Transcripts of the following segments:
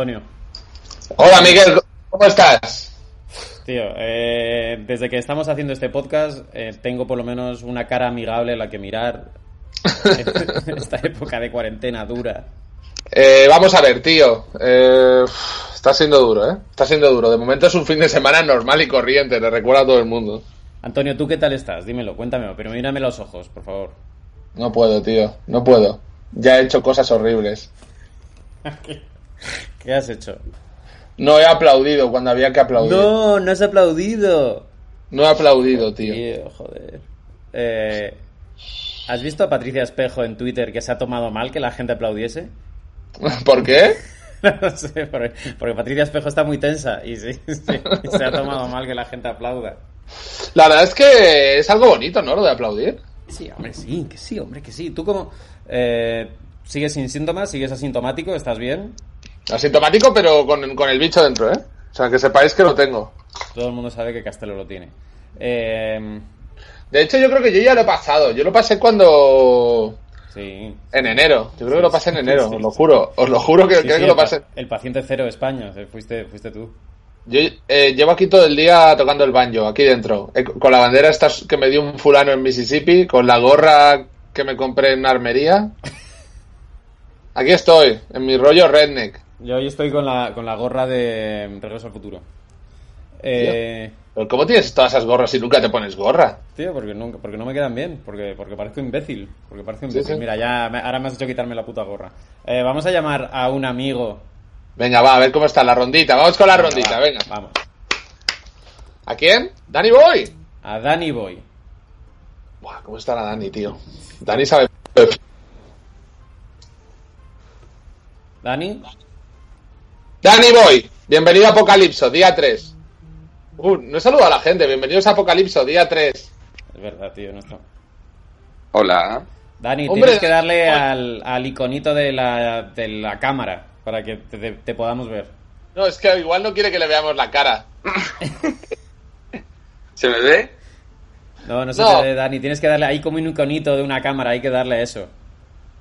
Antonio. Hola Miguel, ¿cómo estás? Tío, eh, desde que estamos haciendo este podcast eh, tengo por lo menos una cara amigable a la que mirar en esta época de cuarentena dura. Eh, vamos a ver, tío. Eh, está siendo duro, ¿eh? Está siendo duro. De momento es un fin de semana normal y corriente, le recuerda a todo el mundo. Antonio, ¿tú qué tal estás? Dímelo, cuéntamelo, pero mírame los ojos, por favor. No puedo, tío, no puedo. Ya he hecho cosas horribles. ¿Qué, has hecho? No he aplaudido cuando había que aplaudir. No, No, no has aplaudido. he aplaudido, tío. Tío, joder. Eh, ¿Has visto a Patricia Espejo en Twitter que se ha tomado mal que la gente aplaudiese? ¿Por qué? No sé, porque, porque Patricia Espejo está muy tensa y sí, sí, se ha tomado mal que la gente aplauda. La verdad es que es algo bonito, ¿no? Lo de aplaudir. Sí, hombre, sí, que sí, hombre, que sí. ¿Tú cómo eh, sigues sin síntomas? ¿Sigues asintomático? ¿Estás bien? Asintomático, pero con, con el bicho dentro, ¿eh? O sea, que sepáis que lo tengo. Todo el mundo sabe que Castelo lo tiene. Eh, De hecho, yo creo que yo ya lo he pasado. Yo lo pasé cuando... sí. En enero. Yo creo que lo pasé en enero, sí, os lo juro. Os lo juro que Sí, creo que lo pasé. El paciente cero de España, eh, fuiste, fuiste tú. Yo eh, llevo aquí todo el día tocando el banjo, aquí dentro. Eh, con la bandera esta que me dio un fulano en Mississippi, con la gorra que me compré en armería. Aquí estoy, en mi rollo redneck. Yo hoy estoy con la, con la gorra de Regreso al Futuro. Eh, ¿cómo tienes todas esas gorras si nunca te pones gorra? tío, porque, nunca, porque no me quedan bien, porque, porque parezco imbécil. Porque parezco imbécil. sí. Mira, ya me- ahora me has hecho quitarme la puta gorra. Eh, vamos a llamar a un amigo. Venga, va, a ver cómo está la rondita. Vamos con la Venga, rondita, va, venga. Vamos. ¿A quién? ¿Dani Boy? A Danny Boy. Buah, ¿cómo está la Dani, tío? Dani sabe... Dani, Dani Boy, bienvenido a Apocalipso, día 3. Uh, no he saludado a la gente, bienvenidos a Apocalipso, día 3. es verdad, tío, no está. Hola. Dani, Hombre, tienes que darle al, al iconito de la, de la cámara para que te, te- te podamos ver. No, es que igual no quiere que le veamos la cara. ¿Se me ve? No, no se No. te ve, Dani. Tienes que darle ahí como un iconito de una cámara, hay que darle a eso.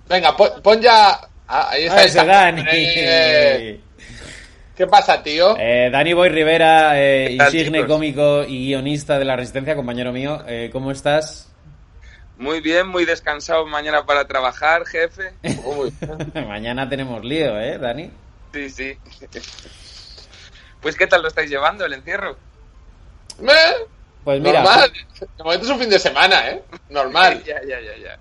Venga, pon, pon ya... Ah, ahí está. Ah, ese Dani. Eh, ¿Qué pasa, tío? Eh, Dani Boy Rivera, eh, ¿Qué tal, insigne chicos? cómico y guionista de La Resistencia, compañero mío. Eh, ¿Cómo estás? Muy bien, muy descansado mañana para trabajar, jefe. Mañana tenemos lío, ¿eh, Dani? Sí, sí. Pues ¿qué tal lo estáis llevando el encierro? Me- Pues mira, Normal. De momento es un fin de semana, ¿eh? Normal. Ya, ya, ya, ya.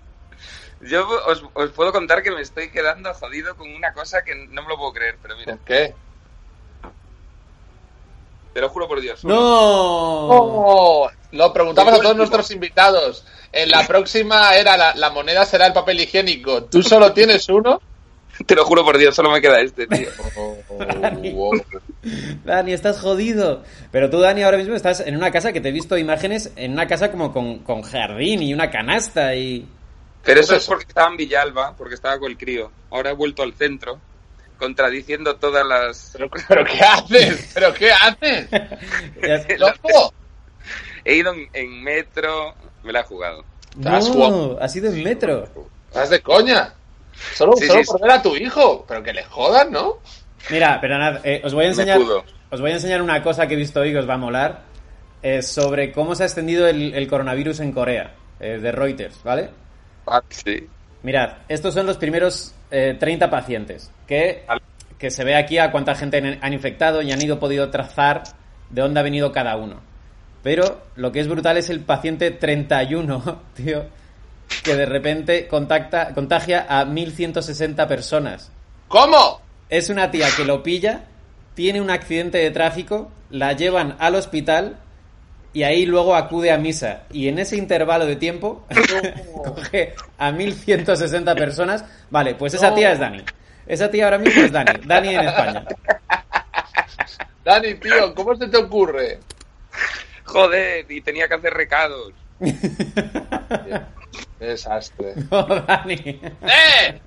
Yo os, os puedo contar que me estoy quedando jodido con una cosa que no me lo puedo creer, pero mira, ¿Por qué? Te lo juro por Dios. ¡No! Oh, lo preguntamos a todos nuestros invitados. En la próxima era la, la moneda será el papel higiénico. ¿Tú solo tienes uno? Te lo juro por Dios, solo me queda este, tío. Dani. wow. Dani, estás jodido. Pero tú, Dani, ahora mismo estás en una casa que te he visto imágenes, en una casa como con, con jardín y una canasta y... Pero eso es porque estaba en Villalba, porque estaba con el crío. Ahora he vuelto al centro, contradiciendo todas las... ¿Pero, pero qué haces? ¿Pero qué haces? ¡Loco! He ido en, en metro, me la he jugado. Estás No, guapo. ha sido en metro. ¿Estás de coña? Solo, Sí, solo sí, por ver a tu hijo. Pero que le jodan, ¿no? Mira, pero nada, eh, os voy a enseñar. Os voy a enseñar una cosa que he visto hoy que os va a molar. eh, sobre cómo se ha extendido el, el coronavirus en Corea. eh, de Reuters, ¿vale? Ah, sí. Mirad, estos son los primeros eh, 30 pacientes, que, que se ve aquí a cuánta gente han infectado y han ido podido trazar de dónde ha venido cada uno. Pero lo que es brutal es el paciente 31, tío, que de repente contacta, contagia a 1160 personas. ¿Cómo? Es una tía que lo pilla, tiene un accidente de tráfico, la llevan al hospital y ahí luego acude a misa. Y en ese intervalo de tiempo coge a 1160 personas. Vale, pues esa tía es Dani. Esa tía ahora mismo es Dani. Dani en España. Dani, tío, ¿cómo se te ocurre? Joder, y tenía que hacer recados. Desastre. No, Dani. ¡Eh!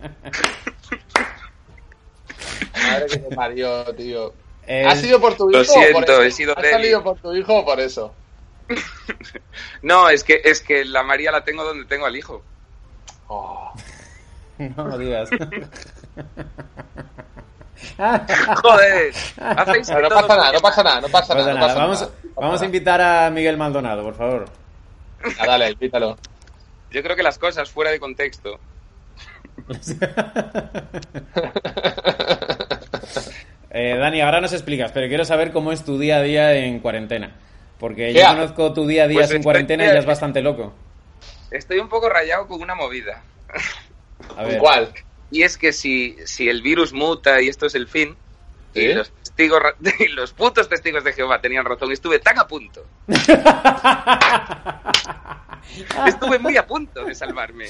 Madre que me parió, tío. ¿Has sido por tu hijo lo o por siento, eso? he sido ¿Has salido por tu hijo o por eso? No, es que, es que la María la tengo donde tengo al hijo. Oh. No lo digas. Joder, no pasa nada, no pasa nada, no pasa No nada. pasa no nada. pasa Vamos, nada, vamos a invitar a Miguel Maldonado, por favor. Ah, dale, invítalo. Yo creo que las cosas fuera de contexto. Eh, Dani, ahora nos explicas, pero quiero saber cómo es tu día a día en cuarentena. Porque ¿Qué yo conozco tu día a día Pues en estoy- cuarentena y ya es bastante loco. Estoy un poco rayado con una movida. A ver. ¿Cuál? Y es que si, si el virus muta y esto es el fin, ¿Sí? y los testigos, ra- y los putos testigos de Jehová tenían razón, estuve tan a punto. Estuve muy a punto de salvarme.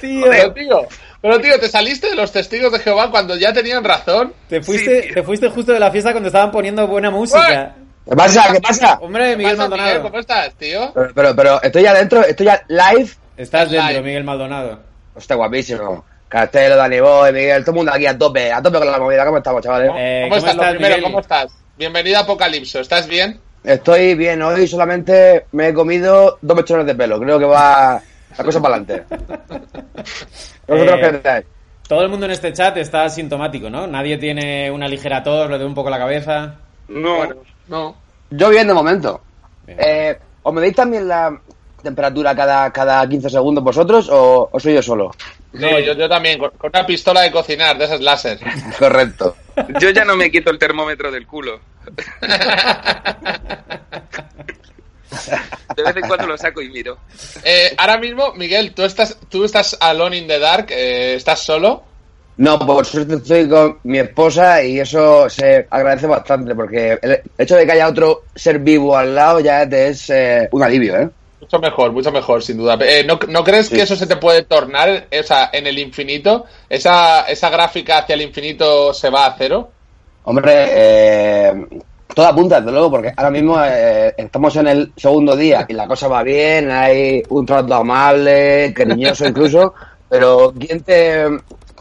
Tío, Pero tío, pero tío, ¿te saliste de los testigos de Jehová cuando ya tenían razón? te fuiste, Sí, te fuiste justo de la fiesta cuando estaban poniendo buena música. ¿Qué pasa? ¿Qué pasa? Hombre, ¿Qué Miguel pasa, Miguel? Maldonado. ¿Cómo estás, tío? Pero, pero, pero estoy ya dentro, estoy ya live. Estás Live. dentro, Miguel Maldonado. Hostia, guapísimo. Castelo, Dani Boy, Miguel, todo el mundo aquí a tope, a tope con la movida. ¿Cómo estamos, chavales? Eh, ¿Cómo, estás, lo estás, primero? ¿Cómo estás? Bienvenido a Apocalipso, ¿estás bien? Estoy bien, hoy solamente me he comido dos mechones de pelo. Creo que va la cosa para adelante. ¿Vosotros Eh, qué? Todo el mundo en este chat está asintomático, ¿no? Nadie tiene una ligera tos, le duele un poco la cabeza. No, No. Yo bien de momento. Bien. Eh, ¿Os medís también la temperatura cada, cada 15 segundos vosotros o, o soy yo solo? No, yo, yo también, con, con una pistola de cocinar, de esas láser. Correcto. yo ya no me quito el termómetro del culo. De vez en cuando lo saco y miro. Eh, ahora mismo, Miguel, tú estás, tú estás alone in the dark, eh, ¿estás solo? No, por suerte estoy con mi esposa y eso se agradece bastante porque el hecho de que haya otro ser vivo al lado ya te es eh, un alivio, ¿eh? Mucho mejor, mucho mejor, sin duda. Eh, ¿no, no crees Sí. que eso se te puede tornar o sea, en el infinito? ¿Esa, ¿Esa gráfica hacia el infinito se va a cero? Hombre, eh, todo apunta, desde luego, porque ahora mismo eh, estamos en el segundo día y la cosa va bien, hay un trato amable, cariñoso incluso, pero ¿quién te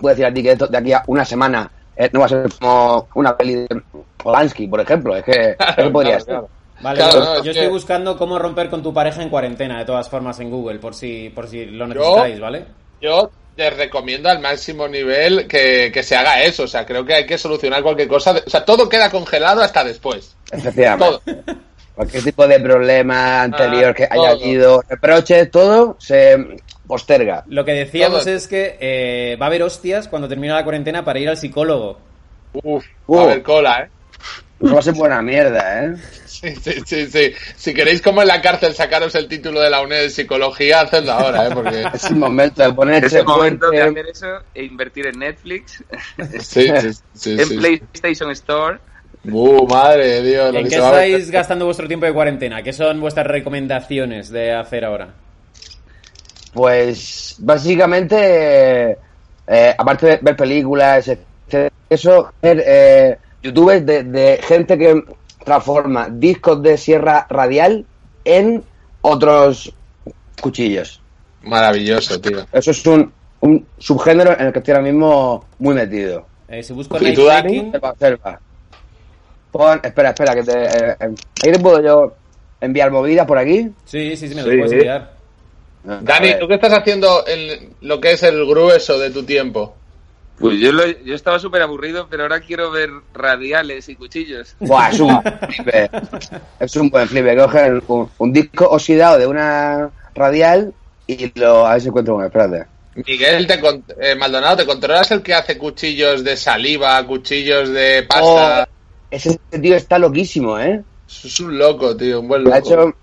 puede decir a ti que esto de aquí a una semana eh, no va a ser como una peli de Polanski, por ejemplo? Es que eso podría Claro, ser. Vale, Claro, yo, no, es yo que- estoy buscando cómo romper con tu pareja en cuarentena, de todas formas, en Google, por si, por si lo necesitáis, ¿vale? Yo te recomiendo al máximo nivel que, que se haga eso. O sea, creo que hay que solucionar cualquier cosa. O sea, todo queda congelado hasta después. Efectivamente. Todo. Cualquier tipo de problema anterior Ah, que haya todo. habido, reproches, todo se posterga. Lo que decíamos Todo. es que eh, va a haber hostias cuando termine la cuarentena para ir al psicólogo. Uf, Uh. a ver cola, ¿eh? Eso va a ser buena mierda, ¿eh? Sí, sí, sí, sí. Si queréis, como en la cárcel, sacaros el título de la UNED de psicología, hacedlo ahora, ¿eh? Porque. Es el momento de Es ponerse el momento de hacer eso e invertir en Netflix, Sí, sí, sí. en sí. PlayStation Store. Uh, madre de Dios. ¿En qué estáis gastando vuestro tiempo de cuarentena? ¿Qué son vuestras recomendaciones de hacer ahora? Pues básicamente, eh, aparte de ver películas, eso, ver eh, youtubers de, de gente que transforma discos de sierra radial en otros cuchillos. Maravilloso, tío. Eso es un, un subgénero en el que estoy ahora mismo muy metido. Eh, si busco ¿Y tú, Dani? Pon, espera, espera, que te, eh, eh, ahí te puedo yo enviar movidas por aquí. Sí, sí, sí, me lo Sí. puedes enviar. A Dani. ¿tú qué estás haciendo en lo que es el grueso de tu tiempo? Pues yo, lo- yo estaba súper aburrido, pero ahora quiero ver radiales y cuchillos. Buah, es un flipe. Es un buen flipe. Cogen un, un disco oxidado de una radial y lo. A ver si encuentro uno, espérate. Miguel, te con- eh, Maldonado, ¿te controlas el que hace cuchillos de saliva, cuchillos de pasta? Ese tío está loquísimo, ¿eh? Es un loco, tío, un buen Ha loco. hecho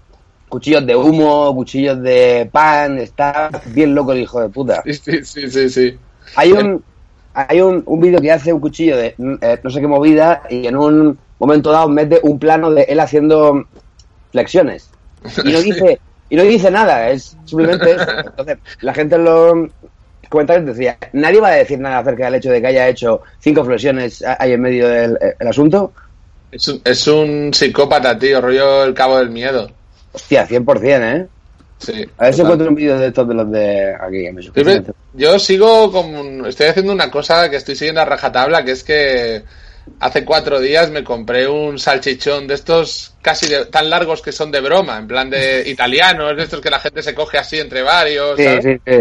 cuchillos de humo, cuchillos de pan, está bien loco el hijo de puta. Sí, sí, sí, sí, sí. Hay un hay un, un vídeo que hace un cuchillo de eh, no sé qué movida y en un momento dado mete un plano de él haciendo flexiones. Y no dice, y no dice nada, es simplemente eso. Entonces, la gente en los comentarios decía, nadie va a decir nada acerca del hecho de que haya hecho cinco flexiones ahí en medio del el asunto. Es un, es un psicópata, tío, rollo el cabo del miedo. Hostia, 100%, ¿eh? Sí. A ver si encuentro un vídeo de estos de los de aquí. en Siempre- yo sigo con. Estoy haciendo una cosa que estoy siguiendo a rajatabla, que es que hace cuatro días me compré un salchichón de estos casi de- tan largos que son de broma, en plan de italianos, de estos que la gente se coge así entre varios. Sí, ¿sabes? sí, sí.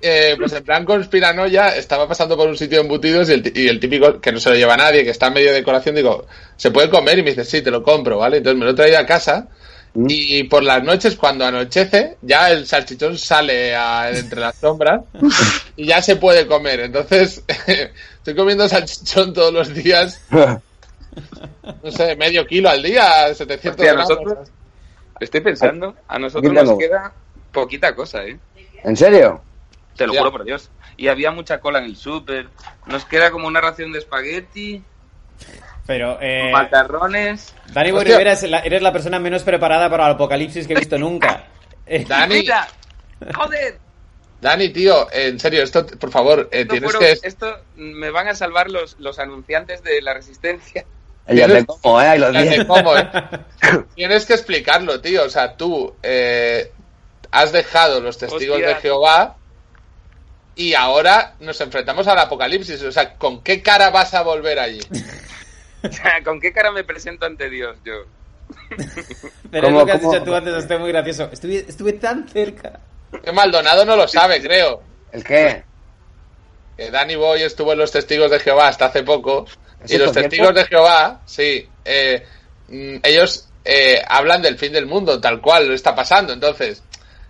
Eh, pues en plan conspiranoia, estaba pasando por un sitio de embutidos y el, y el típico, que no se lo lleva nadie, que está en medio de decoración, digo, ¿se puede comer? Y me dice, sí, te lo compro, ¿vale? Entonces me lo he traído a casa. Y por las noches, cuando anochece, ya el salchichón sale a- entre las sombras y ya se puede comer. Entonces, estoy comiendo salchichón todos los días, no sé, medio kilo al día, 700 Hostia, gramos. nosotros, estoy pensando, a nosotros nos queda poquita cosa, ¿eh? ¿En serio? Te lo Ya. juro por Dios. Y había mucha cola en el súper. Nos queda como una ración de espagueti, Pero, eh, macarrones. Dani. Rivera eres la persona menos preparada para el apocalipsis que he visto nunca. Eh, Dani, ¡Mira! ¡Joder! Dani, tío, en serio, esto, por favor, eh, Esto, tienes fueron- que... esto me van a salvar los, los anunciantes de la resistencia. Ya te como, ¿eh? Ahí los días. cómo, ¿eh? Tienes que explicarlo, tío. O sea, tú eh, has dejado los testigos Hostia. de Jehová y ahora nos enfrentamos al apocalipsis. O sea, ¿con qué cara vas a volver allí? O sea, ¿Con qué cara me presento ante Dios yo? Pero es ¿Cómo, lo que has cómo? dicho tú antes, estoy muy gracioso. Estuve, estuve tan cerca. Que Maldonado no lo sabe, creo. ¿El qué? Que Danny Boy estuvo en los testigos de Jehová hasta hace poco. ¿Eso Y los testigos de Jehová, sí, eh, mm, ellos eh, hablan del fin del mundo, tal cual lo está pasando. Entonces,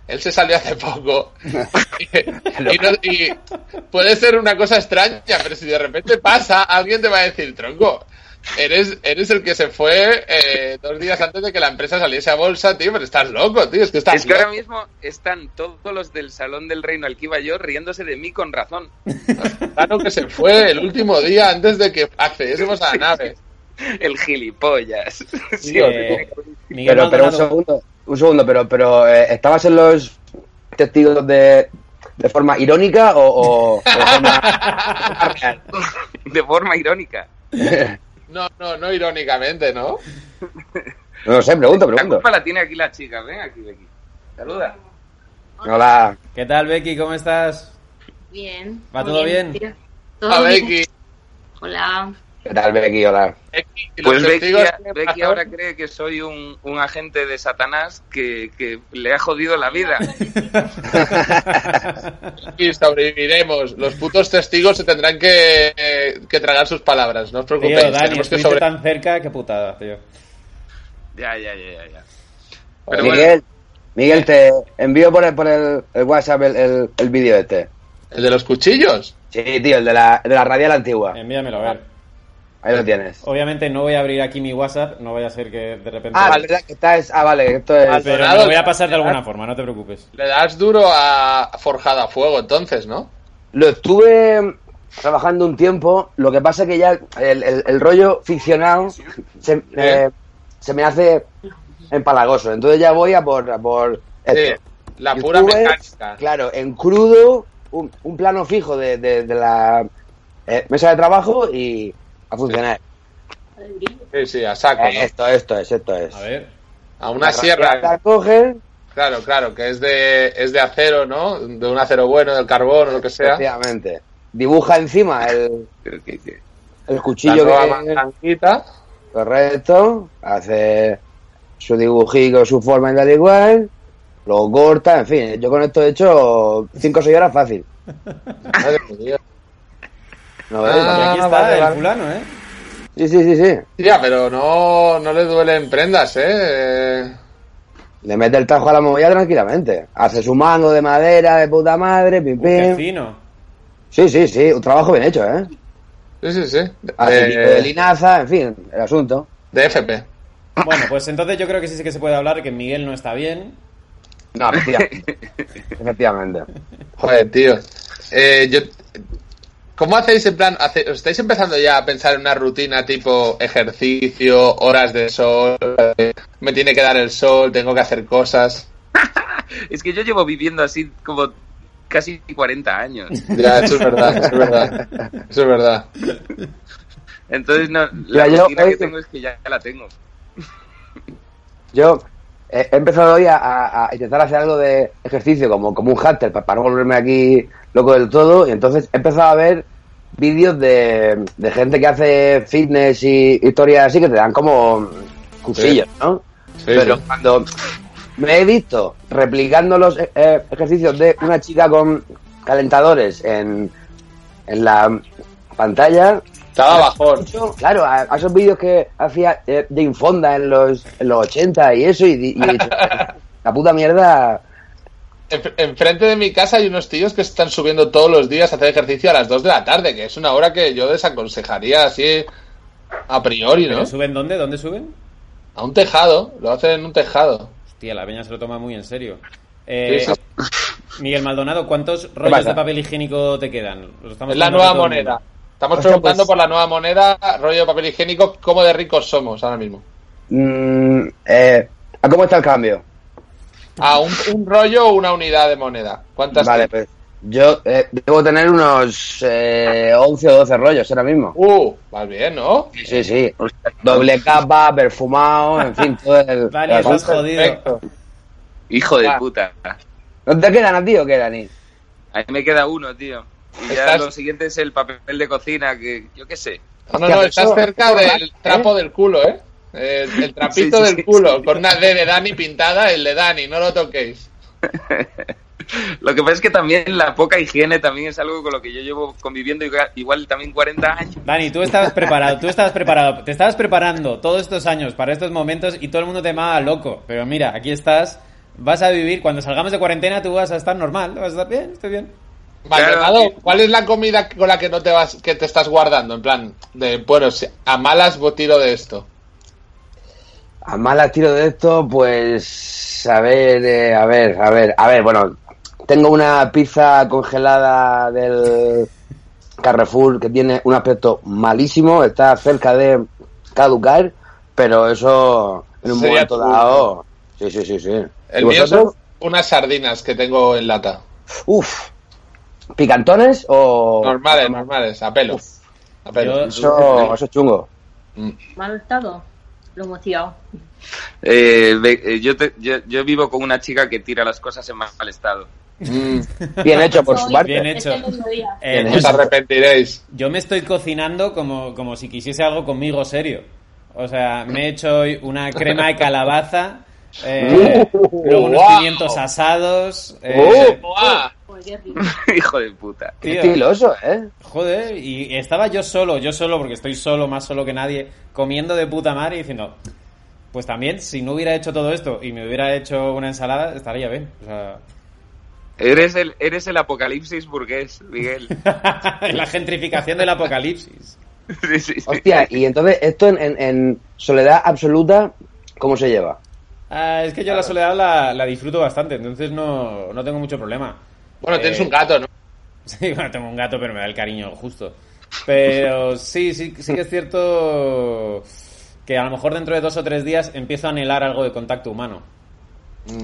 él se salió hace poco. y no- y puede ser una cosa extraña, pero si de repente pasa, alguien te va a decir, tronco. Eres, eres el que se fue eh, dos días antes de que la empresa saliese a bolsa, tío, pero estás loco, tío, es que estás Es que loco. ahora mismo están todos los del Salón del Reino al que iba yo riéndose de mí con razón. Claro que se fue el último día antes de que accediésemos a la nave. El gilipollas. Sí, Eh, Pero, pero un segundo, un segundo, pero, pero eh, ¿estabas en los testigos de, de forma irónica o, o- forma de forma irónica. No, no, no irónicamente, ¿no? No lo sé, pregunto, La pregunto. culpa la tiene aquí la chica. Ven aquí, Becky. Saluda. Hola. ¿Qué tal, Becky? ¿Cómo estás? Bien. ¿Va todo bien? bien. Becky. Hola. ¿Qué tal, Becky? Hola. Pues Becky, ahora cree que soy un, un agente de Satanás que, que le ha jodido la vida. y sobreviviremos. Los putos testigos se tendrán que, eh, que tragar sus palabras, no os Tío, preocupéis. Dani, tenemos que sobre... tan cerca, qué putada, tío. Ya, ya, ya, ya. ya. Pero Miguel, Miguel, te envío por el, por el, el WhatsApp el, el, el vídeo este. ¿El de los cuchillos? Sí, tío, el de la, de la radial antigua. Envíamelo, a ver. Ahí lo tienes. Obviamente no voy a abrir aquí mi WhatsApp, no vaya a ser que de repente... Ah, vale, verdad que está es, ah, vale, esto es. Ah, Pero me lo voy a pasar de alguna forma, no te preocupes. Le das duro a Forjada a Fuego, entonces, ¿no? Lo estuve trabajando un tiempo, lo que pasa que ya el, el- el rollo ficcional se, eh, se me hace empalagoso. Entonces ya voy a por, a por Sí, la pura estuve, mecánica. Claro, en crudo, un, un plano fijo de, de- de la eh, mesa de trabajo y a funcionar. Sí, sí, a saco, Eh, ¿no? Esto, esto es, esto es. A ver. A una La sierra. La Claro, claro, que es de, es de acero, ¿no? De un acero bueno, del carbón o lo que sea. efectivamente. Dibuja encima el, el La cuchillo nueva que. Correcto. Hace su dibujito, su forma y tal igual. Lo corta, en fin. Yo con esto he hecho 5 o 6 horas fácil. Madre mía. ¿No Ah? Y aquí está vale, el vale. fulano, ¿eh? Sí, sí, sí, sí. Tía, pero no, no le duelen prendas, ¿eh? Le mete el tajo a la movida tranquilamente. Hace su mango de madera, de puta madre, pim, pim. fino. Sí, sí, sí, un trabajo bien hecho, ¿eh? Sí, sí, sí. Hace tipo de linaza, en fin, el asunto. de FP. Bueno, pues entonces yo creo que sí que se puede hablar que Miguel no está bien. No, efectivamente. efectivamente. Joder, tío. Eh, yo... ¿Cómo hacéis en plan? hace- ¿os ¿Estáis empezando ya a pensar en una rutina tipo ejercicio, horas de sol? eh, me tiene que dar el sol, tengo que hacer cosas. Es que yo llevo viviendo así como casi 40 años. Ya, eso es verdad, eso es verdad. Eso es verdad. Entonces, no, la Ya, yo rutina hoy- que tengo es que ya la tengo. Yo eh, he empezado hoy a, a- a intentar hacer algo de ejercicio como, como un hunter pa- para, no volverme aquí loco del todo y entonces he empezado a ver vídeos de, de gente que hace fitness y historias así que te dan como cursillos, ¿no? Sí, Pero sí. cuando me he visto replicando los eh, eh, ejercicios de una chica con calentadores en, en la pantalla, Estaba bajón. claro, a, a esos vídeos que hacía eh, Jane Fonda en los, en los 80 y eso, y, y dicho, la puta mierda. En- Enfrente de mi casa hay unos tíos que están subiendo todos los días a hacer ejercicio a las 2 de la tarde, que es una hora que yo desaconsejaría así a priori, ¿Pero ¿no? suben dónde? ¿Dónde suben? A un tejado, lo hacen en un tejado. Hostia, la peña se lo toma muy en serio. Eh, Sí, sí. Miguel Maldonado, ¿cuántos rollos de papel higiénico te quedan? Es la nueva a moneda. Estamos Hostia, preguntando pues- por la nueva moneda, rollo de papel higiénico, cómo de ricos somos ahora mismo. Mm, eh, ¿A cómo está el cambio? A un, un rollo o una unidad de moneda. ¿Cuántas? Vale, pues yo eh, debo tener unos eh, 11 o 12 rollos ahora mismo. Uh, vas bien, ¿no? Sí, sí, sí. Doble capa, perfumado, en fin, todo el... Dani, estás asunto. jodido. Perfecto. Hijo de Ah. puta. ¿No te quedan a ti o qué, Dani? A mí me queda uno, tío. Y ya Estás- lo siguiente es el papel de cocina, que yo qué sé. No, no, no, estás eso- cerca eso del es trapo del culo, ¿eh? El, el trapito Sí, sí, del sí, culo, sí. con una D de Dani pintada, el de Dani, no lo toquéis. Lo que pasa es que también la poca higiene también es algo con lo que yo llevo conviviendo igual, también 40 años. Dani, tú estabas preparado, tú estabas preparado, te estabas preparando todos estos años para estos momentos y todo el mundo te llamaba loco. Pero mira, aquí estás, vas a vivir, cuando salgamos de cuarentena tú vas a estar normal, vas a estar bien, estoy bien. Claro. ¿cuál es la comida con la que no te vas, que te estás guardando? En plan, de, bueno, a malas vos tiro de esto. A malas tiro de esto, pues a ver, eh, a ver, a ver, a ver, bueno, tengo una pizza congelada del Carrefour que tiene un aspecto malísimo, está cerca de caducar, pero eso en un Sería momento dado, sí, sí, sí, sí. El ¿Y mío son unas sardinas que tengo en lata. Uf, picantones o Normales, normales, a pelo. A pelo. Yo- eso, eso es chungo. Mm. Lo hemos tirado. Eh, eh, yo, te- yo, yo vivo con una chica que tira las cosas en mal estado. Mm, Bien hecho por su parte. Bien hecho. Eh, Bien os arrepentiréis. yo me estoy cocinando como, como si quisiese algo conmigo serio. O sea, me he hecho hoy una crema de calabaza, eh, Uh, luego unos wow. pimientos asados. eh, ¡Uh, guau! Joder, qué rico. Hijo de puta. Qué estiloso, ¿eh? Joder, y estaba yo solo, yo solo, porque estoy solo, más solo que nadie, comiendo de puta madre y diciendo, pues también, si no hubiera hecho todo esto y me hubiera hecho una ensalada, estaría bien. O sea, Eres el, eres el apocalipsis burgués, Miguel. la gentrificación del apocalipsis. Sí, sí, sí. Hostia, y entonces esto en, en- en soledad absoluta, ¿cómo se lleva? Ah, es que yo la soledad la, la disfruto bastante, entonces no, no tengo mucho problema. Bueno, tienes Eh, un gato, ¿no? Sí, bueno, tengo un gato, pero me da el cariño justo. Pero sí, sí, sí que es cierto que a lo mejor dentro de dos o tres días empiezo a anhelar algo de contacto humano.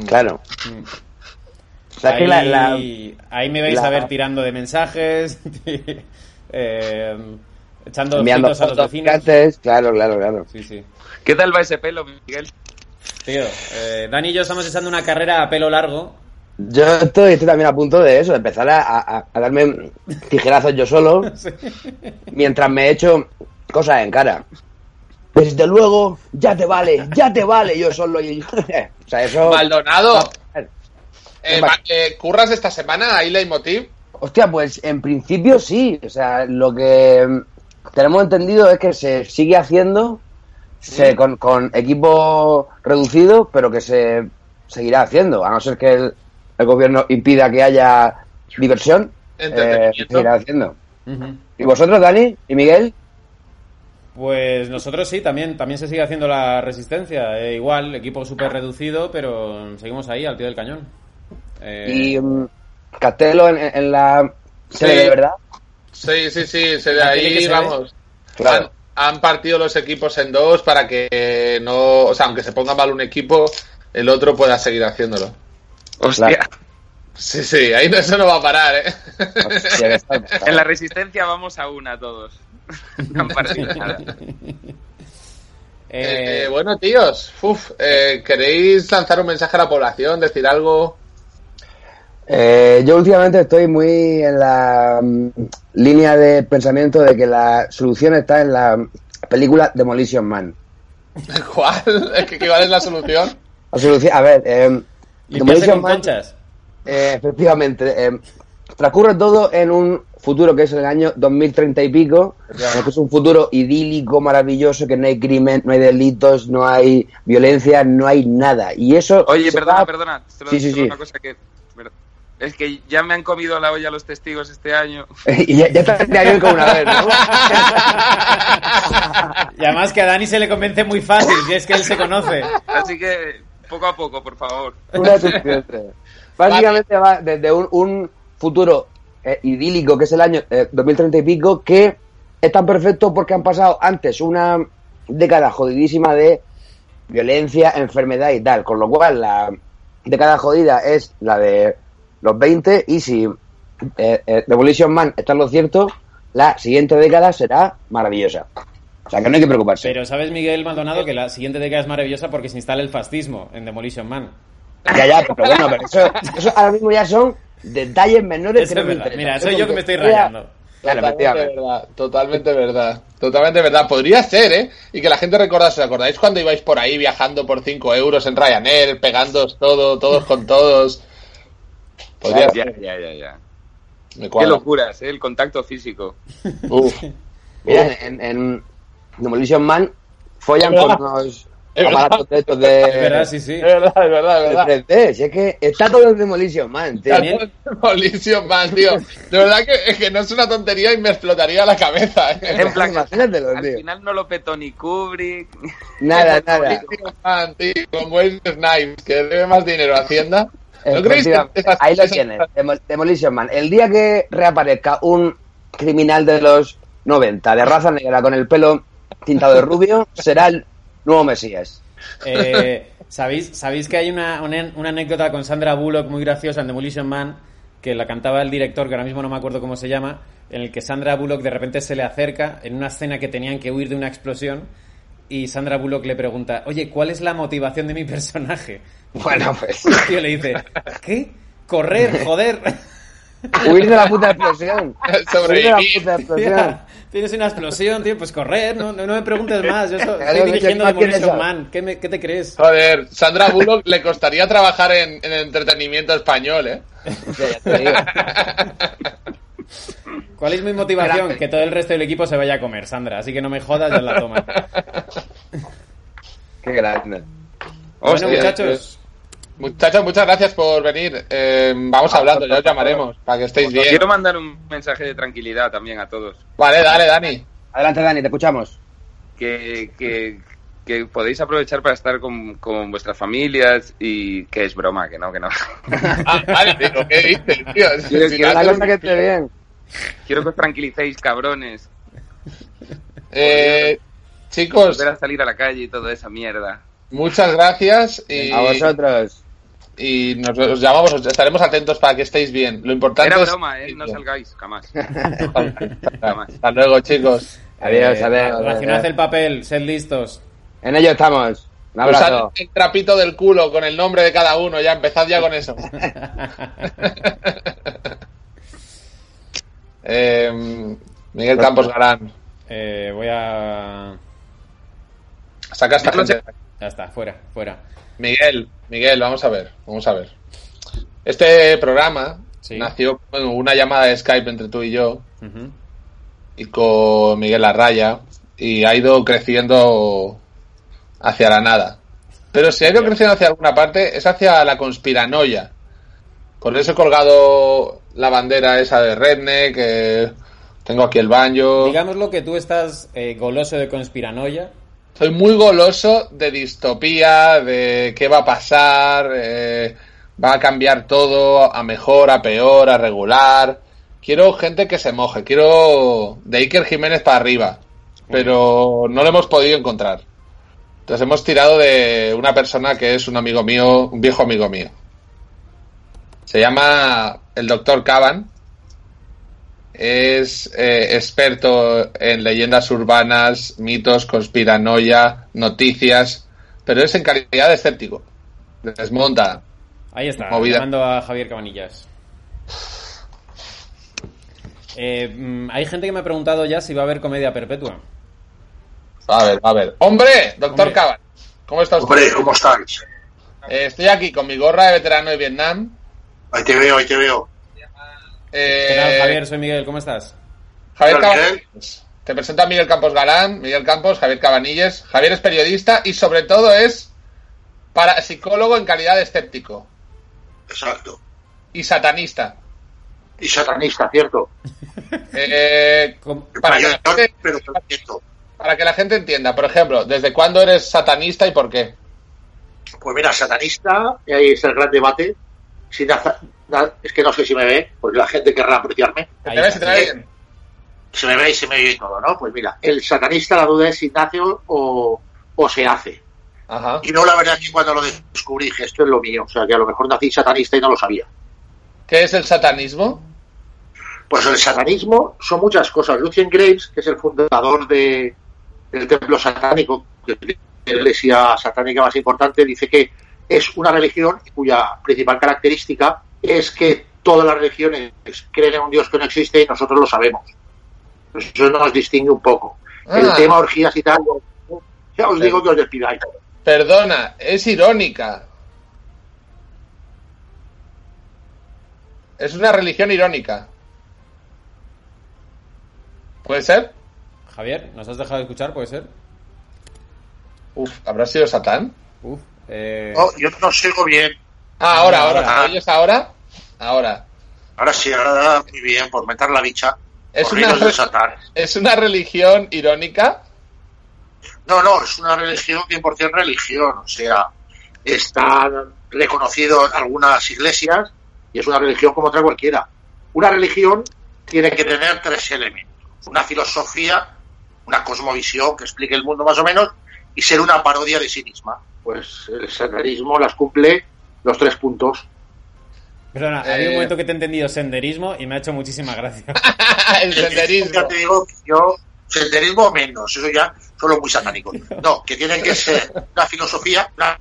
Claro. Mm. O sea, es que la- la- ahí, me vais la- a ver tirando de mensajes, eh, echando ojitos a los fotos vecinos. claro, claro, claro. Sí, sí. ¿Qué tal va ese pelo, Miguel? Tío, eh, Dani y yo estamos echando una carrera a pelo largo. Yo estoy, estoy también a punto de eso, de empezar a, a- a darme tijerazos yo solo, mientras me echo cosas en cara. Desde luego, ya te vale, ya te vale yo solo. Y... o sea, eso... Maldonado, eh, eh, ¿curras esta semana ahí Leitmotiv? Hostia, pues en principio sí. O sea, lo que mm, tenemos entendido es que se sigue haciendo se- con, con equipo reducido, pero que se seguirá haciendo, a no ser que el, el gobierno impida que haya diversión, eh, seguirá haciendo. ¿Y vosotros, Dani y Miguel? Pues nosotros sí, también, también se sigue haciendo la resistencia. Eh, igual, equipo súper reducido, pero seguimos ahí, al pie del cañón. Eh, Y mm, Castelo en, en la serie Sí. de verdad. Sí, sí, sí, se de Ah, ahí, vamos. Claro. Han, han partido los equipos en dos para que no, o sea, aunque se ponga mal un equipo, el otro pueda seguir haciéndolo. Hostia. Claro. Sí, sí, ahí no, eso no va a parar, ¿eh? Hostia, que está- En la resistencia vamos a una todos. No han partido nada. eh, Eh, bueno, tíos, uf, eh, ¿queréis lanzar un mensaje a la población, decir algo? Eh, yo últimamente estoy muy en la mm, línea de pensamiento de que la solución está en la película Demolition Man. ¿Cuál? Es que ¿Cuál es la solución? La solución, a ver, limpiarse Demolition con Man, conchas. eh, efectivamente, eh, transcurre todo en un futuro que es el año 2030 y pico, que es un futuro idílico, maravilloso, que no hay crimen, no hay delitos, no hay violencia, no hay nada. Y eso... Oye, perdona, va- perdona. Solo, Sí, sí, solo sí. una cosa que. Es que ya me han comido la olla los testigos este año. y ya, ya que ir como una vez, ¿no? Y además que a Dani se le convence muy fácil, si es que él se conoce. Así que poco a poco, por favor. Básicamente va desde un, un futuro eh, idílico, que es el año eh, 2030 y pico, que es tan perfecto porque han pasado antes una década jodidísima de violencia, enfermedad y tal. Con lo cual, la década jodida es la de los 20 y si eh, eh, Demolition Man está en lo cierto, la siguiente década será maravillosa. O sea, que no hay que preocuparse. Pero sabes, Miguel Maldonado, que la siguiente década es maravillosa porque se instala el fascismo en Demolition Man. Ya, ya, pero bueno, pero eso, eso ahora mismo ya son detalles menores Eso que no es me verdad. Mira, Eso soy yo que me estoy rayando. Claro, totalmente verdad, totalmente verdad, totalmente verdad. Podría ser, ¿eh? Y que la gente recordase, ¿os acordáis cuando ibais por ahí viajando por 5 euros en Ryanair, pegándoos todo, todos con todos? Podría Ya, ser, ya, ya, ya. Qué locuras, ¿eh? El contacto físico. Uf. Mira, en, en Demolition Man follan Es con unos Es aparatos de estos de, Es verdad, sí, sí. Es verdad, es verdad, es verdad. de 3D. Si es que está todo en Demolition Man, tío. También- Demolition Man, tío. De verdad que, que no es una tontería y me explotaría la cabeza. ¿eh? En plan, Imagínatelo, al tío. final no lo petó ni Kubrick. Nada, nada. Demolition Man, tío, con Wesley Snipes, que debe más dinero a Hacienda. ¿No creéis que Efectivamente. esas- Ahí lo esas- tienes, Demo- Demolition Man. El día que reaparezca un criminal de los 90, de raza negra, con el pelo tintado de rubio, será el nuevo Mesías. Eh, ¿sabéis, ¿Sabéis que hay una, una, una anécdota con Sandra Bullock muy graciosa en Demolition Man? Que la cantaba el director, que ahora mismo no me acuerdo cómo se llama, en el que Sandra Bullock de repente se le acerca en una escena que tenían que huir de una explosión y Sandra Bullock le pregunta, oye, ¿cuál es la motivación de mi personaje? Bueno, pues. Y el tío le dice, ¿qué? Correr, joder. Huir de la puta explosión. Huir de la Sobrevivir. puta explosión. Tienes una explosión, tío, pues correr, no, no, no me preguntes más. Yo so- Claro, estoy que dirigiendo Demolition. Man. ¿Qué, me- qué te crees? Joder, Sandra Bullock le costaría trabajar en, en entretenimiento español, ¿eh? ¿Cuál es mi motivación? Que todo el resto del equipo se vaya a comer, Sandra. Así que no me jodas, ya la toma. Qué grande. Bueno, Hostia, muchachos. Muchachos, muchas gracias por venir. Eh, vamos hablando, ya os llamaremos para que estéis bien. Quiero mandar un mensaje de tranquilidad también a todos. Vale, dale, Dani. Adelante, Dani, te escuchamos. Que, que, que podéis aprovechar para estar con, con vuestras familias y que es broma, que no, que no. Ah, vale, digo, ¿qué dices, tío? Quiero Si que no La haces- cosa que esté bien. Quiero que os tranquilicéis, cabrones. Eh, chicos, Volver a salir a la calle y toda esa mierda. muchas gracias y, A vosotros. Y nos, os llamamos, os estaremos atentos para que estéis bien. Lo importante Era es... broma, ¿eh? No salgáis, jamás. Hasta luego, chicos. Adiós, Eh, adiós. Relacionad el papel, sed listos. En ello estamos. Un Usad abrazo. el trapito del culo con el nombre de cada uno, ya empezad ya con eso. Eh, Miguel Campos Garán, Eh, voy a... saca esta gente. Ya está, fuera, fuera. Miguel, Miguel, vamos a ver, vamos a ver. Este programa Sí. nació con una llamada de Skype entre tú y yo y con Miguel Larraya y ha ido creciendo hacia la nada. Pero si ha ido creciendo hacia alguna parte, es hacia la conspiranoia. Por eso he colgado la bandera esa de Redneck, que tengo aquí el baño. Digámoslo que tú estás eh, goloso de conspiranoia. Soy muy goloso de distopía, de qué va a pasar, eh, va a cambiar todo a mejor, a peor, a regular. Quiero gente que se moje, quiero de Iker Jiménez para arriba, pero no lo hemos podido encontrar. Entonces hemos tirado de una persona que es un amigo mío, un viejo amigo mío. Se llama el doctor Caban. Es eh, experto en leyendas urbanas, mitos, conspiranoia, noticias, pero es en calidad de escéptico. Desmonta. Ahí está, Movida. llamando a Javier Cabanillas. Eh, mm, hay gente que me ha preguntado ya si va a haber comedia perpetua. A ver, a ver. ¡Hombre! Doctor. Caban. ¿Cómo está usted? Hombre, ¿cómo estáis? Eh, estoy aquí con mi gorra de veterano de Vietnam. Ahí te veo, ahí te veo. Eh, ¿Qué tal, Javier? Soy Miguel, ¿cómo estás? Javier Hola, Cabanillas. Te presento a Miguel Campos Galán, Miguel Campos, Javier Cabanilles. Javier es periodista y sobre todo es para psicólogo en calidad de escéptico Exacto. y satanista. Y satanista, ¿cierto? Eh, para, que la gente, para que la gente entienda, por ejemplo, ¿desde cuándo eres satanista y por qué? Pues mira, satanista, y ahí es el gran debate. Si naza- na- es que no sé si me ve, porque la gente querrá apreciarme. ¿Se Ahí te ve? está. ¿Se te ve? Se me ve y se me oye y todo, ¿no? Pues mira, el satanista la duda es si nace o, o, se hace. Ajá. Y no la verdad que cuando lo descubrí dije, esto es lo mío. O sea, que a lo mejor nací satanista y no lo sabía. ¿Qué es el satanismo? Pues el satanismo son muchas cosas. Lucien Graves, que es el fundador de, del templo satánico, que es la iglesia satánica más importante, dice que es una religión cuya principal característica es que todas las religiones creen en un Dios que no existe y nosotros lo sabemos. Pues Eso nos distingue un poco. El Ah. tema orgías y tal, ya os digo que os despidáis. Perdona, es irónica. Es una religión irónica. ¿Puede ser? Javier, ¿nos has dejado de escuchar? ¿Puede ser? Uf, ¿habrá sido Satán? Uf, eh, No, yo no os oigo bien. Ah, ahora, ahora. Ahora. ¿Me oyes ahora? Ahora. Ahora sí, ahora muy bien, por meter la bicha. Es una, reinos de Satán. es una religión irónica. No, no, es una religión 100% religión. O sea, está reconocido en algunas iglesias y es una religión como otra cualquiera. Una religión tiene que tener tres elementos. Una filosofía, una cosmovisión que explique el mundo más o menos y ser una parodia de sí misma. Pues el satanismo las cumple los tres puntos. Perdona, eh, había un momento que te he entendido senderismo y me ha hecho muchísima gracia. el senderismo. Ya te digo que yo, senderismo menos, eso ya solo muy satánico. No, que tiene que ser una filosofía, una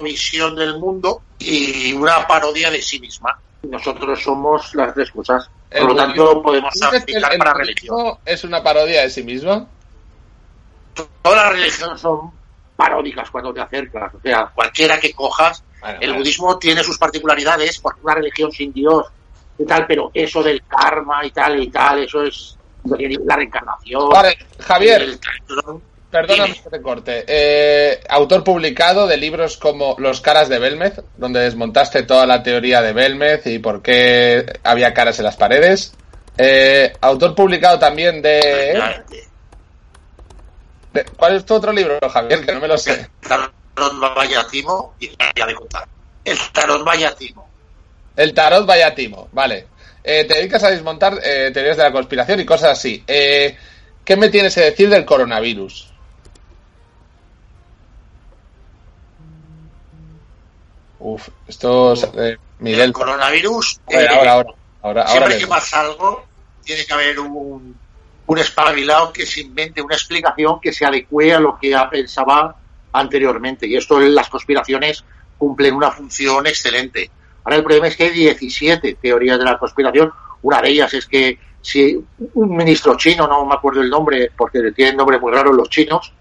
visión del mundo y una parodia de sí misma. Nosotros somos las tres cosas. Por lo tanto, podemos ¿Dices que el- aplicar el para religión. es una parodia de sí mismo? Todas las religiones son paródicas cuando te acercas. O sea, cualquiera que cojas, Bueno, el bueno. budismo tiene sus particularidades porque una religión sin Dios y tal, pero eso del karma y tal y tal, eso es la reencarnación. Vale, Javier, el- perdóname que te corte. Eh, autor publicado de libros como Los caras de Belmez, donde desmontaste toda la teoría de Belmez y por qué había caras en las paredes. Eh, autor publicado también de, de- ¿Cuál es tu otro libro, Javier? Que no me lo sé. El tarot vayatimo y ya de contar. El tarot vayatimo. El tarot vayatimo, vale. Eh, te dedicas a desmontar eh, teorías de la conspiración y cosas así. Eh, ¿Qué me tienes que decir del coronavirus? Uf, esto... eh, Miguel... El coronavirus. Eh, ahora, ahora, ahora, ahora siempre que pasa algo, tiene que haber un, un espabilado que se invente una explicación que se adecue a lo que pensaba anteriormente. Y esto en las conspiraciones cumplen una función excelente. Ahora el problema es que hay 17 teorías de la conspiración. Una de ellas es que si un ministro chino, no me acuerdo el nombre, porque tienen nombre muy raro los chinos,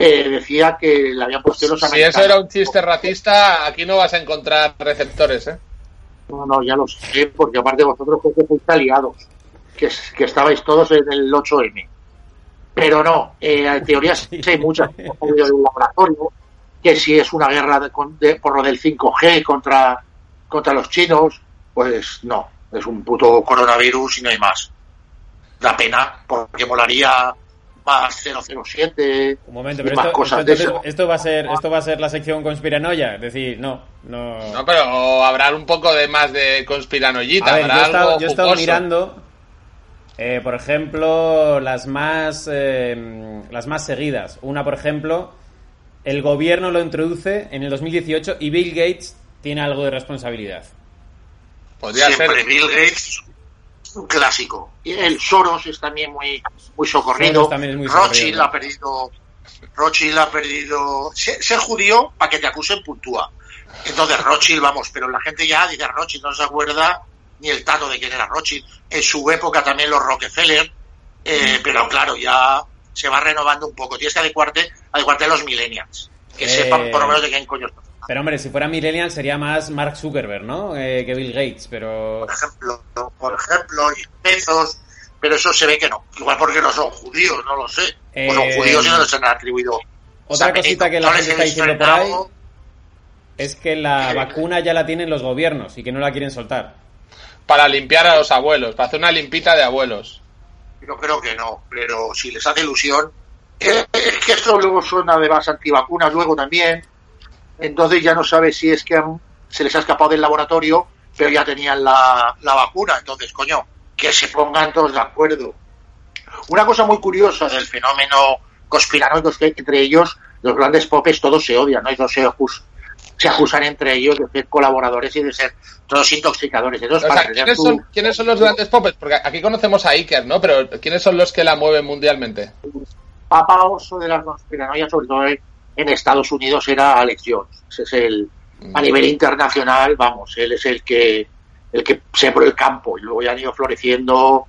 eh, decía que le habían puesto los Si americanos. eso era un chiste racista, aquí no vas a encontrar receptores, ¿eh? No, no, ya lo sé, porque aparte vosotros creo que aliados, que, que estabais todos en el 8M. Pero no, eh, teorías hay muchas, salido del laboratorio, que si es una guerra de- con- de- por lo del 5G contra, contra los chinos, pues no, es un puto coronavirus y no hay más. Da pena, porque molaría más 007 Un momento, y pero más esto, cosas esto, de eso. esto va a ser esto va a ser la sección conspiranoia, es decir, no, no. No, pero habrá un poco de más de conspiranoyita. A ver, yo he estado, algo yo he estado mirando, eh, por ejemplo, las más eh, las más seguidas. Una, por ejemplo, el gobierno lo introduce en el 2018 y Bill Gates tiene algo de responsabilidad. Podría Siempre ser. Bill Gates, un clásico. Y el Soros es también muy, muy socorrido. Soros también es muy Rothschild socorrido, ¿no? ha perdido. Rothschild ha perdido. Ser, ser judío para que te acusen puntúa. Entonces Rothschild, vamos, pero la gente ya dice Rothschild, no se acuerda ni el tato de quién era Rothschild. En su época también los Rockefeller, eh, pero claro, ya se va renovando un poco. Tienes que adecuarte, adecuarte a los millennials, que Eh, sepan por lo menos de quién coño está. Pero hombre, si fuera Millennial sería más Mark Zuckerberg, ¿no? Eh, que Bill Gates, pero por ejemplo, por ejemplo, y Bezos, pero eso se ve que no. Igual porque no son judíos, no lo sé. O son judíos y no les han atribuido. Otra cosita que la gente está diciendo por ahí es que la vacuna ya la tienen los gobiernos y que no la quieren soltar. Para limpiar a los abuelos, para hacer una limpita de abuelos. Yo creo que no, pero si les hace ilusión. eh, Es que esto luego suena además antivacunas luego también. Entonces ya no sabe si es que se les ha escapado del laboratorio, pero ya tenían la, la vacuna. Entonces, coño, que se pongan todos de acuerdo. Una cosa muy curiosa del fenómeno conspiranoico es que entre ellos, los grandes popes, todos se odian, ¿no? Todos se, se acusan entre ellos de ser colaboradores y de ser todos intoxicadores. Entonces, O para sea, ¿quiénes tu- son, ¿quiénes son los grandes popes? Porque aquí conocemos a Iker, ¿no? Pero ¿quiénes son los que la mueven mundialmente? papa oso de las conspiranoias, sobre todo en, en Estados Unidos, era Alex Jones. Ese es el, a nivel internacional, vamos, él es el que el que sembró el campo y luego ya han ido floreciendo.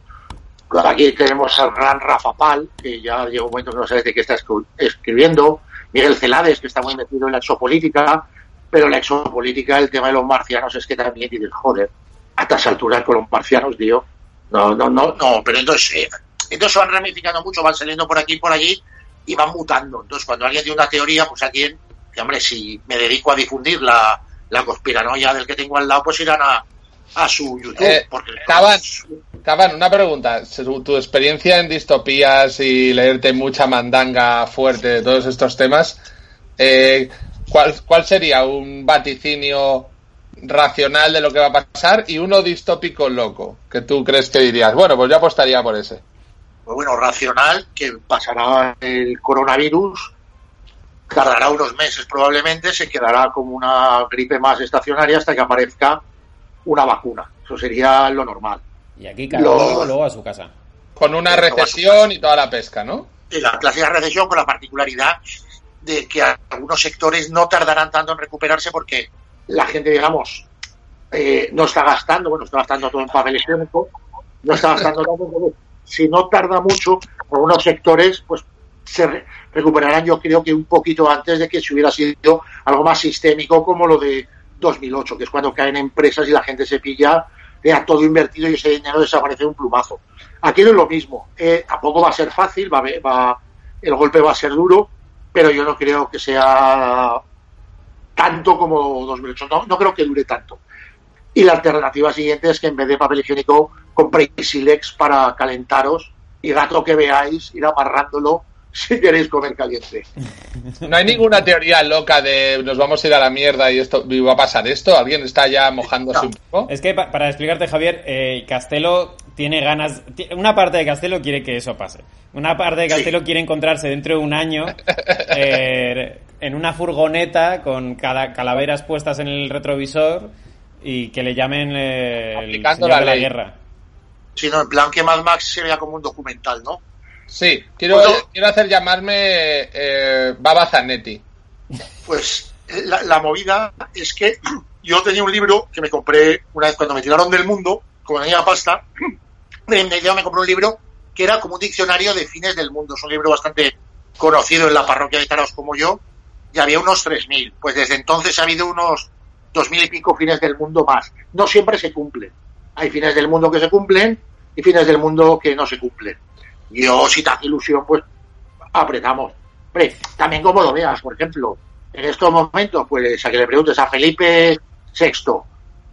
Aquí tenemos al gran Rafa Pal, que ya llega un momento que no sabes de qué está escri- escribiendo. Miguel Celades, que está muy metido en la exopolítica, pero la exopolítica, el tema de los marcianos es que también dices, joder, a estas alturas con los marcianos, tío. No, no, no, no, pero entonces, eh, entonces van ramificando mucho, van saliendo por aquí y por allí y van mutando. Entonces, cuando alguien tiene una teoría, pues alguien, que hombre, si me dedico a difundir la, la conspiranoia del que tengo al lado, pues irán a, a su YouTube. Eh, porque una pregunta. Tu experiencia en distopías y leerte mucha mandanga fuerte de todos estos temas, eh, ¿cuál, ¿cuál sería un vaticinio racional de lo que va a pasar y uno distópico loco? Que tú crees que dirías, bueno, pues yo apostaría por ese. pues bueno, racional, que pasará el coronavirus, tardará unos meses probablemente, se quedará como una gripe más estacionaria hasta que aparezca una vacuna. Eso sería lo normal. Y aquí cada Los- uno luego a su casa. Con una recesión y toda la pesca, ¿no? Y la clásica recesión con la particularidad de que algunos sectores no tardarán tanto en recuperarse porque la gente, digamos, eh, no está gastando, bueno, está gastando todo en papel higiénico, no está gastando tanto, si no tarda mucho, algunos sectores, pues se re- recuperarán, yo creo que un poquito antes de que si hubiera sido algo más sistémico como lo de 2008, que es cuando caen empresas y la gente se pilla, ya todo invertido y ese dinero desaparece de un plumazo. Aquí no es lo mismo, eh, tampoco va a ser fácil, va, va- el golpe va a ser duro, pero yo no creo que sea tanto como 2008, no, no creo que dure tanto. Y la alternativa siguiente es que en vez de papel higiénico compréis Silex para calentaros y gato que veáis, ir amarrándolo si queréis comer caliente. No hay ninguna teoría loca de nos vamos a ir a la mierda y esto y va a pasar esto. ¿Alguien está ya mojándose un poco? Es que pa- para explicarte, Javier, eh, Castelo tiene ganas. Una parte de Castelo quiere que eso pase. Una parte de Castelo quiere encontrarse dentro de un año eh, en una furgoneta con cala- calaveras puestas en el retrovisor y que le llamen eh, el Aplicando señor la de la ley. guerra. Sino en plan que Mad Max se vea como un documental, ¿no? Sí, quiero, Bueno. quiero hacer llamarme eh, Baba Zanetti. Pues eh, la, la movida es que yo tenía un libro que me compré una vez cuando me tiraron del mundo, como tenía pasta, me, me, me compré un libro que era como un diccionario de fines del mundo. Es un libro bastante conocido en la parroquia de Taraos como yo, y había unos 3.000. Pues desde entonces ha habido unos 2.000 y pico fines del mundo más. No siempre se cumplen. Hay fines del mundo que se cumplen y fines del mundo que no se cumplen. Yo, si te hace ilusión, pues apretamos. También como lo veas, por ejemplo, en estos momentos, pues a que le preguntes a Felipe VI,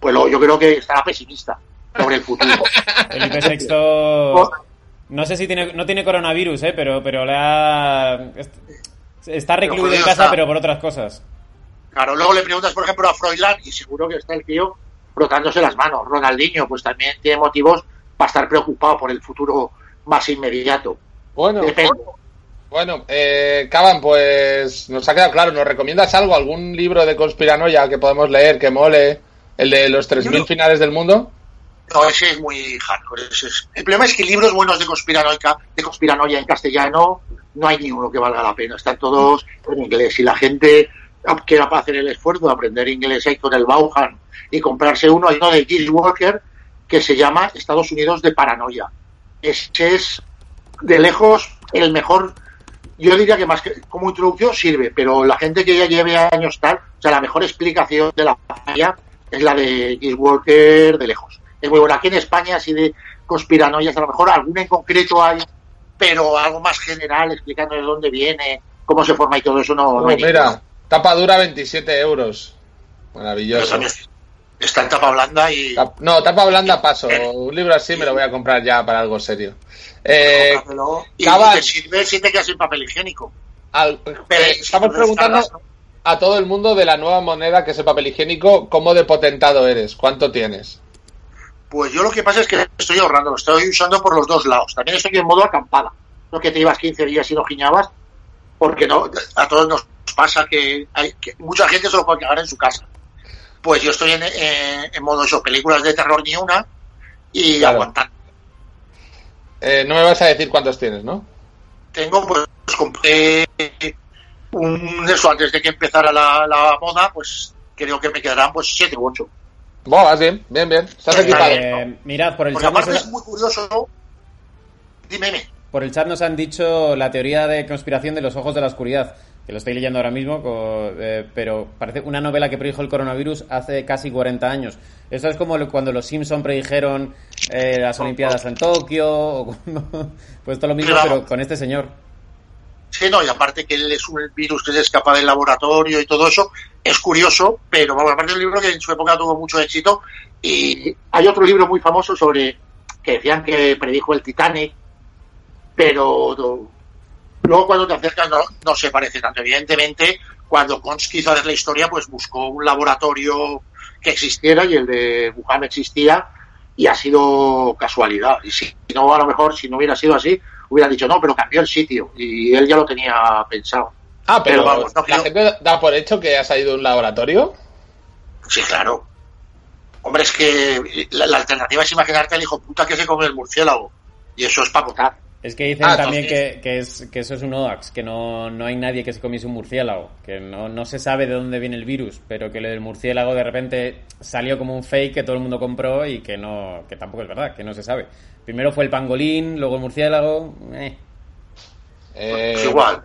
pues yo creo que estará pesimista sobre el futuro. Felipe VI. No sé si tiene, no tiene coronavirus, ¿eh? pero, pero le ha. est- Está recluido en casa, está. pero por otras cosas. Claro, luego le preguntas, por ejemplo, a Froilán y seguro que está el tío frotándose las manos. Ronaldinho, pues también tiene motivos para estar preocupado por el futuro más inmediato. Bueno, Depende. bueno, eh, Caban, pues nos ha quedado claro. ¿Nos recomiendas algo? ¿Algún libro de conspiranoia que podemos leer que mole? ¿El de los 3.000 Yo- finales del mundo? No, ese es muy hardcore. ese es- El problema es que libros buenos de conspiranoica, de conspiranoia en castellano, no hay ni uno que valga la pena. Están todos en inglés. Y la gente que era para hacer el esfuerzo de aprender inglés ahí con el Bauhan y comprarse uno, hay uno de Gilles Walker que se llama Estados Unidos de Paranoia. Ese es de lejos el mejor. Yo diría que más que como introducción sirve, pero la gente que ya lleve años tal, o sea, la mejor explicación de la falla es la de Gilles Walker de lejos. Es muy buena. Aquí en España, así de conspiranoias, a lo mejor alguna en concreto hay, pero algo más general, explicando de dónde viene, cómo se forma y todo eso, no, no hay mira, tapa dura 27 euros. Maravilloso. está en tapa blanda y No, tapa blanda paso. Un libro así me lo voy a comprar ya para algo serio. Eh, y Cabal. te sirve si te quedas sin papel higiénico. al- Pero eh, estamos preguntando a todo el mundo de la nueva moneda que es el papel higiénico, ¿cómo de potentado eres? ¿Cuánto tienes? Pues yo lo que pasa es que estoy ahorrando, lo estoy usando por los dos lados. También estoy en modo acampada. No que te ibas 15 días y no giñabas, porque no, a todos nos pasa que, hay, que mucha gente se lo puede cagar en su casa. Pues yo estoy en, en modo eso, películas de terror ni una y Claro. aguantando. Eh, no me vas a decir cuántos tienes, ¿no? Tengo, pues compré un eso antes de que empezara la, la moda, pues creo que me quedarán pues 7 u 8. Buah, vas bien, bien, bien. Estás equipado. Eh, mirad, por el, Porque chat nos, es muy curioso. Dime, dime. por el chat nos han dicho la teoría de conspiración de los ojos de la oscuridad, que lo estoy leyendo ahora mismo, eh, pero parece una novela que predijo el coronavirus hace casi 40 años. Esto es como cuando los Simpson predijeron eh, las Olimpiadas en Tokio, o cuando- pues todo lo mismo, pero con este señor. Sí, no, y aparte que él es un virus que se escapa del laboratorio y todo eso, es curioso, pero vamos, aparte del libro que en su época tuvo mucho éxito, y hay otro libro muy famoso sobre que decían que predijo el Titanic, pero no- luego cuando te acercas no, no se parece tanto. Evidentemente, cuando Kons quiso hacer la historia, pues buscó un laboratorio que existiera y el de Wuhan existía y ha sido casualidad. Y si no, a lo mejor, si no hubiera sido así, hubiera dicho no, pero cambió el sitio y él ya lo tenía pensado. Ah, pero, pero vamos, no la gente da por hecho que ha salido de un laboratorio. Sí, claro. Hombre, es que la, la alternativa es imaginarte al hijo puta que se come el murciélago. Y eso es para votar. Es que dicen Ah, también que, que, es, que eso es un hoax, que no, no hay nadie que se comiese un murciélago, que no, no se sabe de dónde viene el virus, pero que lo del murciélago de repente salió como un fake que todo el mundo compró y que no que tampoco es verdad, que no se sabe. Primero fue el pangolín, luego el murciélago. eh. Eh, Pues igual.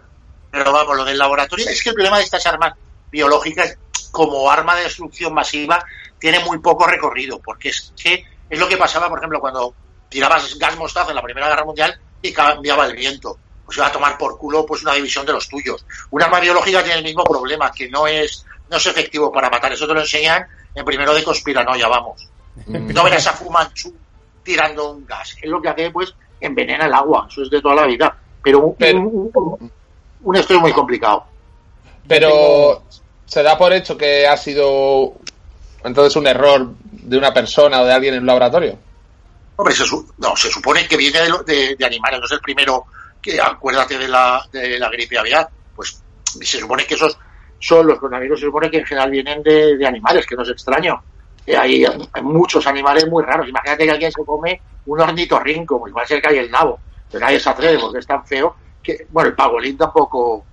Pero vamos, lo del laboratorio. Es que el problema de estas armas biológicas, como arma de destrucción masiva, tiene muy poco recorrido. Porque es que es lo que pasaba, por ejemplo, cuando tirabas gas mostaza en la Primera Guerra Mundial y cambiaba el viento. Pues iba a tomar por culo pues una división de los tuyos. Un arma biológica tiene el mismo problema, que no es, no es efectivo para matar. Eso te lo enseñan en primero de conspiranoia, vamos. No verás a Fumanchu tirando un gas. Es lo que hace, pues, envenena el agua. Eso es de toda la vida. Pero un, Pero- un, un- un esto es muy complicado. pero se da por hecho que ha sido entonces un error de una persona o de alguien en un laboratorio. Hombre, se, su- no, se supone que viene de, lo- de- de animales. No es el primero que, acuérdate de la, de la gripe aviar. Pues se supone que esos son los coronavirus. Se supone que en general vienen de, de animales, que no es extraño. Que hay, hay muchos animales muy raros. Imagínate que alguien se come un ornitorrinco, igual se cae el nabo. Pero nadie se atreve porque es tan feo que, bueno, el pagolín tampoco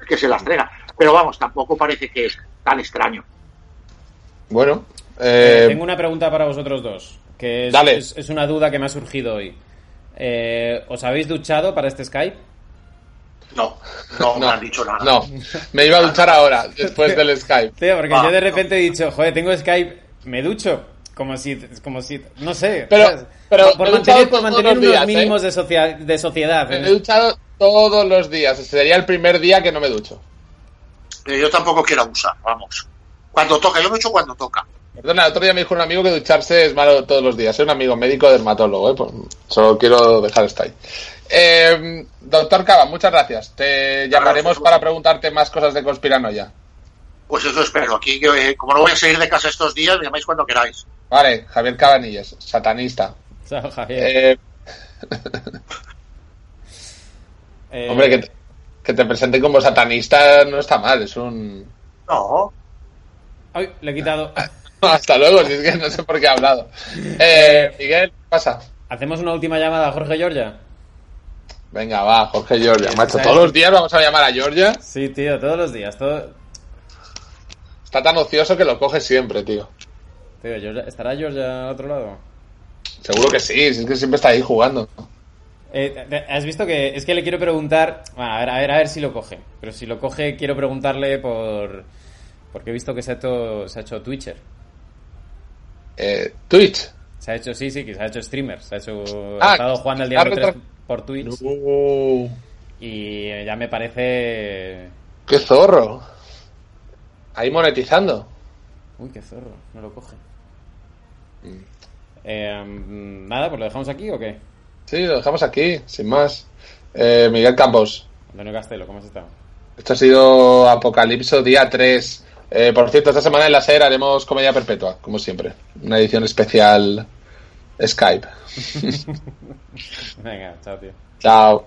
es que se las trega. Pero vamos, tampoco parece que es tan extraño. Bueno, Eh, eh, tengo una pregunta para vosotros dos, que es, Dale. es- es una duda que me ha surgido hoy. Eh, ¿Os habéis duchado para este Skype? No, no, me no, han dicho nada. no, me iba a duchar ahora, después del Skype. Tío, porque Ah, yo de no. repente he dicho, joder, tengo Skype, me ducho. Como si, como si, no sé. Pero- ¿sabes? pero por, me mantener, por mantener los unos días, ¿eh? mínimos de, socia- de sociedad. Me he duchado todos los días, sería el primer día que no me ducho. Pero yo tampoco quiero abusar, vamos. Cuando toca, yo lo he hecho cuando toca. Perdona, el otro día me dijo un amigo que ducharse es malo todos los días. Soy un amigo médico dermatólogo, ¿eh? Pues solo quiero dejar esto ahí. Eh, doctor Cava, muchas gracias. Te llamaremos para preguntarte más cosas de conspiranoia. Pues eso espero. Aquí, eh, como no voy a salir de casa estos días, me llamáis cuando queráis. Vale, Javier Cabanillas, satanista. Chao, Javier. Eh, Eh, hombre, que te, que te presenten como satanista no está mal, es un... No, Ay, le he quitado. Hasta luego, si es que no sé por qué he hablado. Eh, Miguel, ¿qué pasa? ¿Hacemos una última llamada a Jorge Giorgia? Venga, va, Jorge Georgia. Sí, Macho, todos los días vamos a llamar a Georgia. Sí, tío, todos los días. Todo... Está tan ocioso que lo coge siempre, tío. Tío, Georgia- ¿estará Georgia al otro lado? Seguro que sí, si es que siempre está ahí jugando. Eh, ¿Has visto que es que le quiero preguntar? Bueno, a ver, a ver, a ver si lo coge. Pero si lo coge, quiero preguntarle por porque he visto que se ha hecho, se ha hecho Twitcher. Eh, Twitch. Se ha hecho, sí, sí, que se ha hecho streamer. Se ha hecho, Ah, ha estado jugando el Diablo ha 3 retro- por Twitch y ya me parece, ¡Qué zorro! Ahí monetizando. uy, qué zorro, no lo coge. Mm. Eh, mm, nada, pues lo dejamos aquí o qué? Sí, lo dejamos aquí, sin más. Eh, Miguel Campos. Antonio Castelo, ¿cómo has estado? Esto ha sido Apocalipso día 3. Eh, por cierto, esta semana en la SER haremos Comedia Perpetua, como siempre. Una edición especial Skype. Venga, chao, tío. Chao.